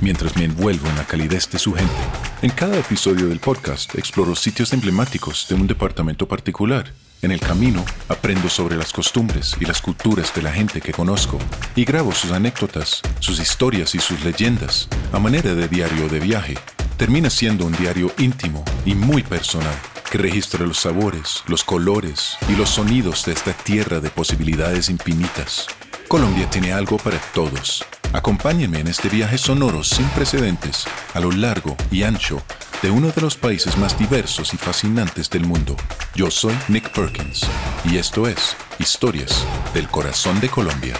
mientras me envuelvo en la calidez de su gente. En cada episodio del podcast exploro sitios emblemáticos de un departamento particular en el camino aprendo sobre las costumbres y las culturas de la gente que conozco y grabo sus anécdotas, sus historias y sus leyendas a manera de diario de viaje. Termina siendo un diario íntimo y muy personal que registra los sabores, los colores y los sonidos de esta tierra de posibilidades infinitas. Colombia tiene algo para todos. Acompáñenme en este viaje sonoro sin precedentes a lo largo y ancho de uno de los países más diversos y fascinantes del mundo. Yo soy Nick Perkins y esto es Historias del Corazón de Colombia.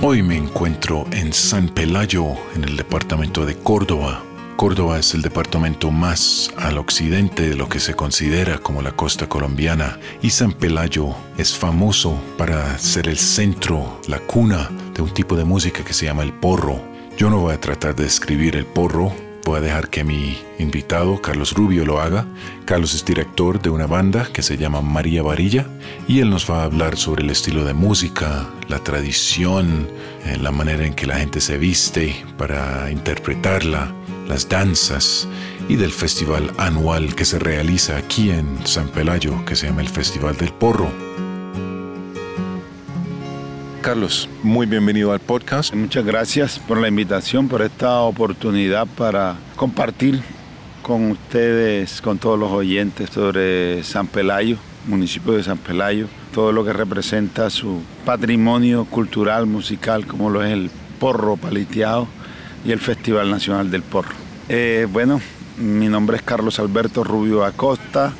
Hoy me encuentro en San Pelayo, en el departamento de Córdoba, Córdoba es el departamento más al occidente de lo que se considera como la costa colombiana y San Pelayo es famoso para ser el centro, la cuna de un tipo de música que se llama el porro. Yo no voy a tratar de describir el porro, voy a dejar que mi invitado, Carlos Rubio, lo haga. Carlos es director de una banda que se llama María Varilla y él nos va a hablar sobre el estilo de música, la tradición, eh, la manera en que la gente se viste para interpretarla las danzas y del festival anual que se realiza aquí en San Pelayo, que se llama el Festival del Porro. Carlos, muy bienvenido al podcast. Muchas gracias por la invitación, por esta oportunidad para compartir con ustedes, con todos los oyentes sobre San Pelayo, municipio de San Pelayo, todo lo que representa su patrimonio cultural, musical, como lo es el porro paliteado y el Festival Nacional del Porro. Eh, bueno, mi nombre es Carlos Alberto Rubio Acosta,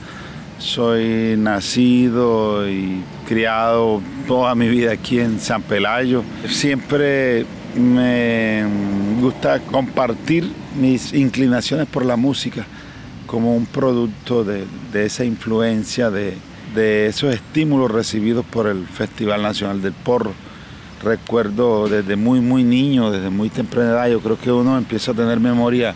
soy nacido y criado toda mi vida aquí en San Pelayo. Siempre me gusta compartir mis inclinaciones por la música como un producto de, esa influencia, de, de esos estímulos recibidos por el Festival Nacional del Porro recuerdo desde muy, muy niño, desde muy temprana edad, yo creo que uno empieza a tener memoria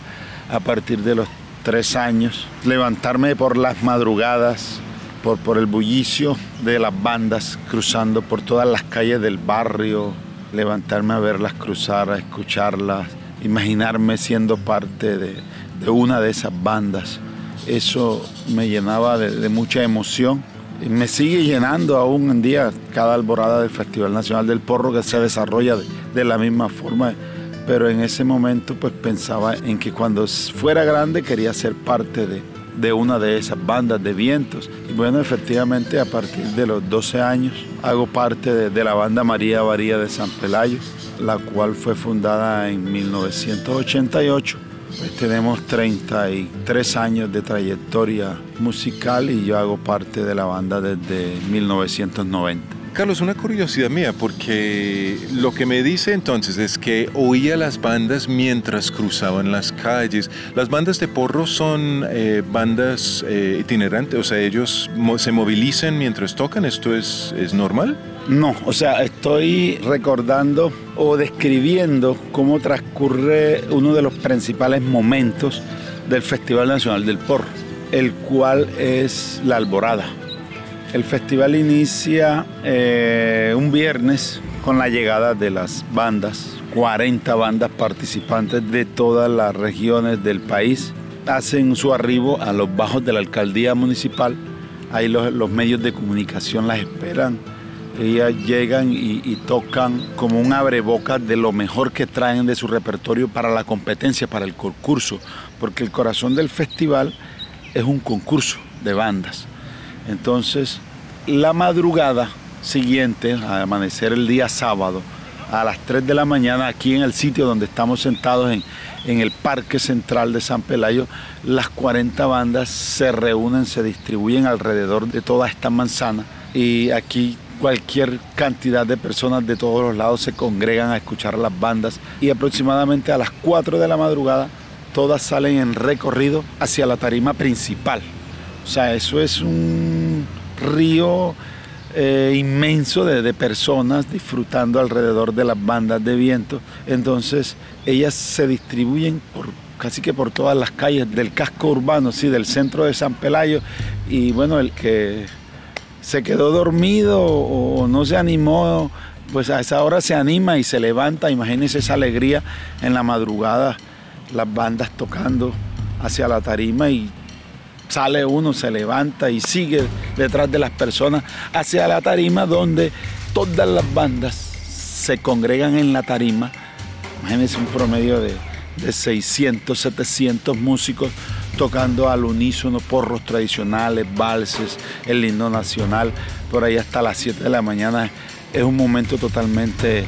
a partir de los tres años, levantarme por las madrugadas, por, por el bullicio de las bandas cruzando por todas las calles del barrio, levantarme a verlas cruzar, a escucharlas, imaginarme siendo parte de, una de esas bandas. Eso me llenaba de mucha emoción me sigue llenando aún en día cada alborada del Festival Nacional del Porro que se desarrolla de, la misma forma. Pero en ese momento pues pensaba en que cuando fuera grande quería ser parte de, de una de esas bandas de vientos. Y bueno, efectivamente a partir de los 12 años hago parte de, de la banda María Varía de San Pelayo, la cual fue fundada en 1988 pues tenemos 33 años de trayectoria musical y yo hago parte de la banda desde 1990. Carlos, una curiosidad mía, porque lo que me dice entonces es que oía las bandas mientras cruzaban las calles. ¿Las bandas de porro son eh, bandas eh, itinerantes? O sea, ellos se movilizan mientras tocan. ¿Esto es, es normal? No, o sea, estoy recordando o describiendo cómo transcurre uno de los principales momentos del Festival Nacional del Porro, el cual es la alborada. El festival inicia eh, un viernes con la llegada de las bandas, 40 bandas participantes de todas las regiones del país. Hacen su arribo a los bajos de la alcaldía municipal. Ahí los, medios de comunicación las esperan. Ellas llegan y, tocan como un abrebocas de lo mejor que traen de su repertorio para la competencia, para el concurso, porque el corazón del festival es un concurso de bandas. Entonces, la madrugada siguiente, al amanecer el día sábado, a las 3 de la mañana, aquí en el sitio donde estamos sentados en, en el Parque Central de San Pelayo, las 40 bandas se reúnen, se distribuyen alrededor de toda esta manzana y aquí cualquier cantidad de personas de todos los lados se congregan a escuchar las bandas y aproximadamente a las 4 de la madrugada todas salen en recorrido hacia la tarima principal. O sea, eso es un río eh, inmenso de, personas disfrutando alrededor de las bandas de viento. Entonces, ellas se distribuyen por casi que por todas las calles del casco urbano, sí, del centro de San Pelayo. Y bueno, el que se quedó dormido o no se animó, pues a esa hora se anima y se levanta. Imagínense esa alegría en la madrugada, las bandas tocando hacia la tarima y sale uno, se levanta y sigue detrás de las personas hacia la tarima donde todas las bandas se congregan en la tarima. Imagínense un promedio de, de 600, 700 músicos tocando al unísono porros tradicionales, valses, el himno nacional, por ahí hasta las 7 de la mañana. Es un momento totalmente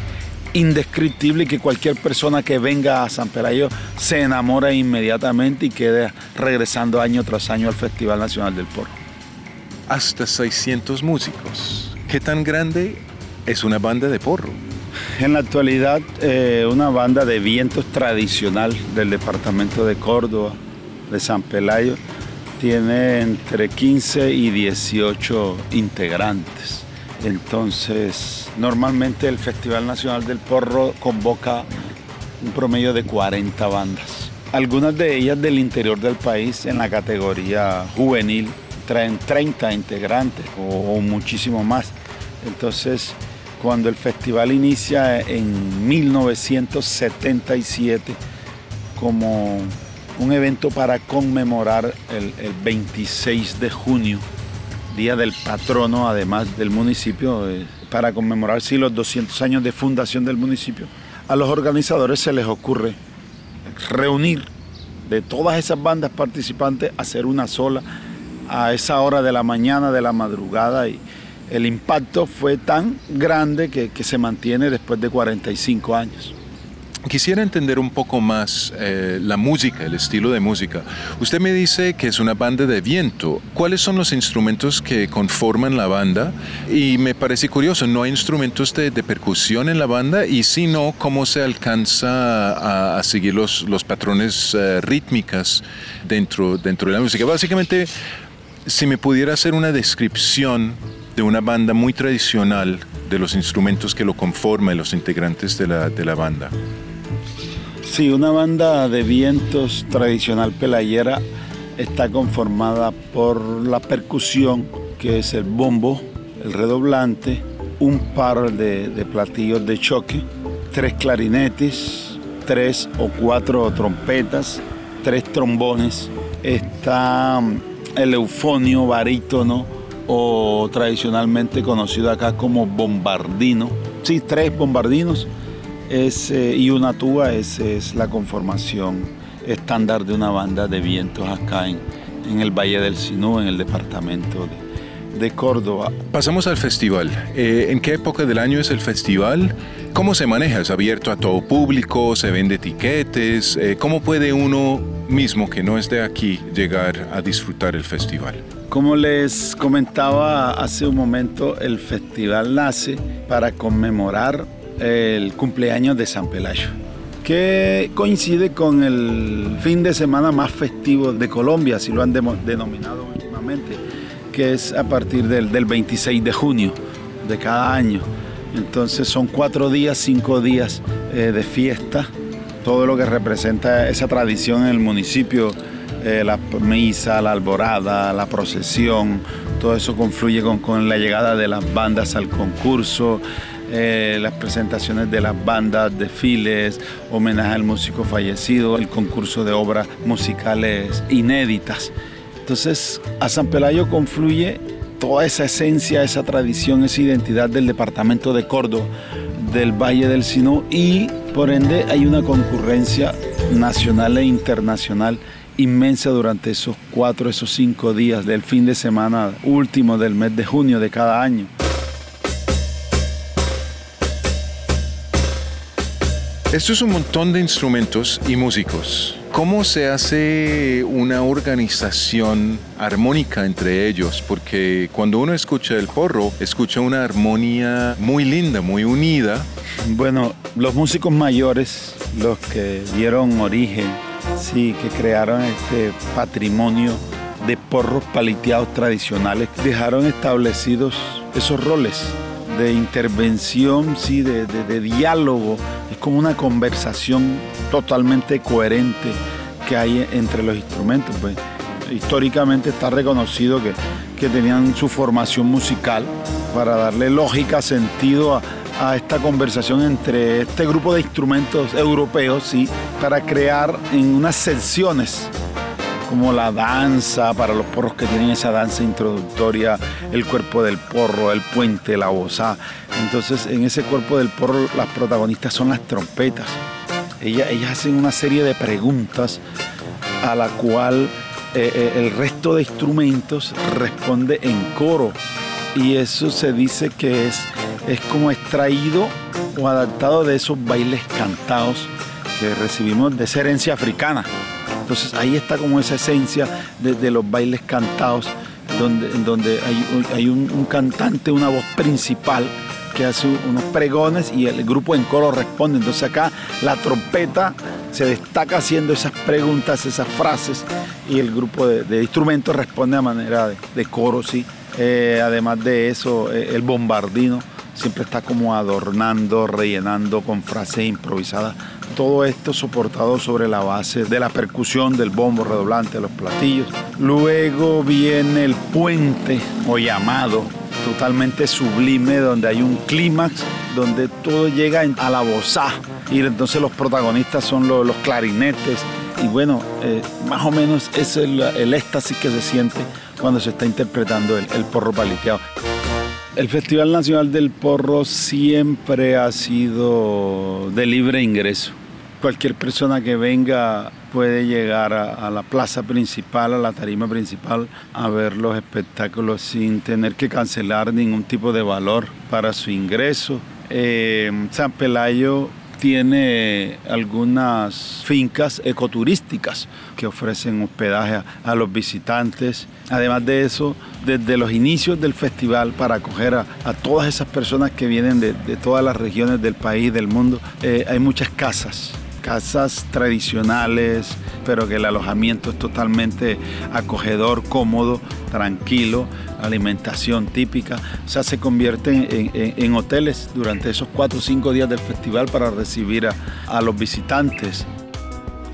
indescriptible que cualquier persona que venga a San Pelayo se enamora inmediatamente y quede regresando año tras año al Festival Nacional del Porro. Hasta 600 músicos. ¿Qué tan grande es una banda de porro? En la actualidad, eh, una banda de vientos tradicional del departamento de Córdoba, de San Pelayo, tiene entre 15 y 18 integrantes. Entonces, normalmente el Festival Nacional del Porro convoca un promedio de 40 bandas. Algunas de ellas del interior del país en la categoría juvenil traen 30 integrantes o, o muchísimo más. Entonces, cuando el festival inicia en 1977 como un evento para conmemorar el, el, 26 de junio, día del patrono además del municipio, eh, para conmemorar sí, los 200 años de fundación del municipio. A los organizadores se les ocurre reunir de todas esas bandas participantes, hacer una sola a esa hora de la mañana, de la madrugada y, el impacto fue tan grande que, se mantiene después de 45 años. Quisiera entender un poco más eh, la música, el estilo de música. Usted me dice que es una banda de viento. ¿Cuáles son los instrumentos que conforman la banda? Y me parece curioso, ¿no hay instrumentos de, de percusión en la banda? Y si no, ¿cómo se alcanza a, a seguir los, los patrones uh, rítmicas dentro, dentro de la música? Básicamente, si me pudiera hacer una descripción de una banda muy tradicional, de los instrumentos que lo conforman, los integrantes de la, de la banda. Sí, una banda de vientos tradicional pelayera está conformada por la percusión, que es el bombo, el redoblante, un par de, de platillos de choque, tres clarinetes, tres o cuatro trompetas, tres trombones, está el eufonio barítono, o tradicionalmente conocido acá como bombardino. Sí, tres bombardinos es, eh, y una tuba, esa es la conformación estándar de una banda de vientos acá en, en el Valle del Sinú, en el departamento de, de Córdoba. Pasamos al festival. Eh, ¿En qué época del año es el festival? ¿Cómo se maneja? ¿Es abierto a todo público? ¿Se vende etiquetes? Eh, ¿Cómo puede uno mismo que no es de aquí llegar a disfrutar el festival? Como les comentaba hace un momento, el festival nace para conmemorar el cumpleaños de San Pelayo, que coincide con el fin de semana más festivo de Colombia, así lo han denominado últimamente, que es a partir del, del 26 de junio de cada año. Entonces son cuatro días, cinco días eh, de fiesta, todo lo que representa esa tradición en el municipio eh, la misa, la alborada, la procesión, todo eso confluye con, con la llegada de las bandas al concurso, eh, las presentaciones de las bandas, desfiles, homenaje al músico fallecido, el concurso de obras musicales inéditas. Entonces, a San Pelayo confluye toda esa esencia, esa tradición, esa identidad del departamento de Córdoba, del Valle del Sinú y por ende hay una concurrencia nacional e internacional inmensa durante esos cuatro, esos cinco días del fin de semana último del mes de junio de cada año. Esto es un montón de instrumentos y músicos. ¿Cómo se hace una organización armónica entre ellos? Porque cuando uno escucha el porro, escucha una armonía muy linda, muy unida. Bueno, los músicos mayores, los que dieron origen, sí, que crearon este patrimonio de porros paliteados tradicionales, dejaron establecidos esos roles de intervención, sí, de, diálogo. Es como una conversación totalmente coherente que hay entre los instrumentos. Pues, históricamente está reconocido que, que tenían su formación musical para darle lógica, sentido a, a esta conversación entre este grupo de instrumentos europeos, sí, para crear en unas secciones como la danza, para los porros que tienen esa danza introductoria, el cuerpo del porro, el puente, la boza. Entonces, en ese cuerpo del porro, las protagonistas son las trompetas. Ellas, ellas hacen una serie de preguntas a la cual eh, eh, el resto de instrumentos responde en coro. Y eso se dice que es, es como extraído o adaptado de esos bailes cantados que recibimos de esa herencia africana. Entonces ahí está como esa esencia de, los bailes cantados, donde, donde hay, un, cantante, una voz principal que hace unos pregones y el grupo en coro responde. Entonces acá la trompeta se destaca haciendo esas preguntas, esas frases y el grupo de, instrumentos responde a manera de, coro, sí. Eh, además de eso, eh, el bombardino siempre está como adornando, rellenando con frases improvisadas todo esto soportado sobre la base de la percusión del bombo redoblante de los platillos. Luego viene el puente o llamado totalmente sublime donde hay un clímax donde todo llega a la bozá y entonces los protagonistas son los, clarinetes y bueno, eh, más o menos es el, éxtasis que se siente cuando se está interpretando el, el porro paliteado. El Festival Nacional del Porro siempre ha sido de libre ingreso cualquier persona que venga puede llegar a, la plaza principal, a la tarima principal, a ver los espectáculos sin tener que cancelar ningún tipo de valor para su ingreso. Eh, San Pelayo tiene algunas fincas ecoturísticas que ofrecen hospedaje a, los visitantes. Además de eso, desde los inicios del festival, para acoger a, todas esas personas que vienen de, todas las regiones del país, del mundo, eh, hay muchas casas casas tradicionales, pero que el alojamiento es totalmente acogedor, cómodo, tranquilo, alimentación típica. O sea, se convierten en, hoteles durante esos cuatro o cinco días del festival para recibir a los visitantes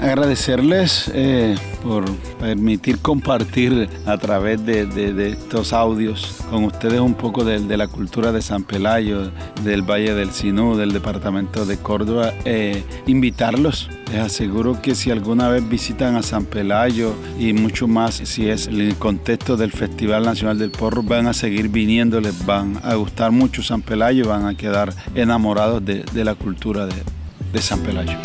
agradecerles eh, por permitir compartir a través de, estos audios con ustedes un poco de, la cultura de San Pelayo, del Valle del Sinú, del departamento de Córdoba. Eh, invitarlos, les aseguro que si alguna vez visitan a San Pelayo y mucho más si es el contexto del Festival Nacional del Porro, van a seguir viniendo, les van a gustar mucho San Pelayo, van a quedar enamorados de, la cultura de San Pelayo.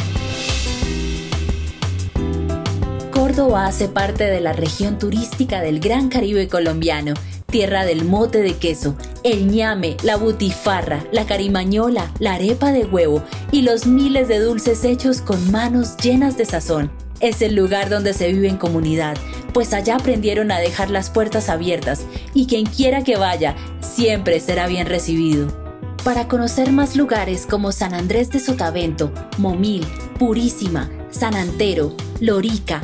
Hace parte de la región turística del Gran Caribe colombiano, tierra del mote de queso, el ñame, la butifarra, la carimañola, la arepa de huevo y los miles de dulces hechos con manos llenas de sazón. Es el lugar donde se vive en comunidad, pues allá aprendieron a dejar las puertas abiertas y quien quiera que vaya siempre será bien recibido. Para conocer más lugares como San Andrés de Sotavento, Momil, Purísima, San Antero, Lorica,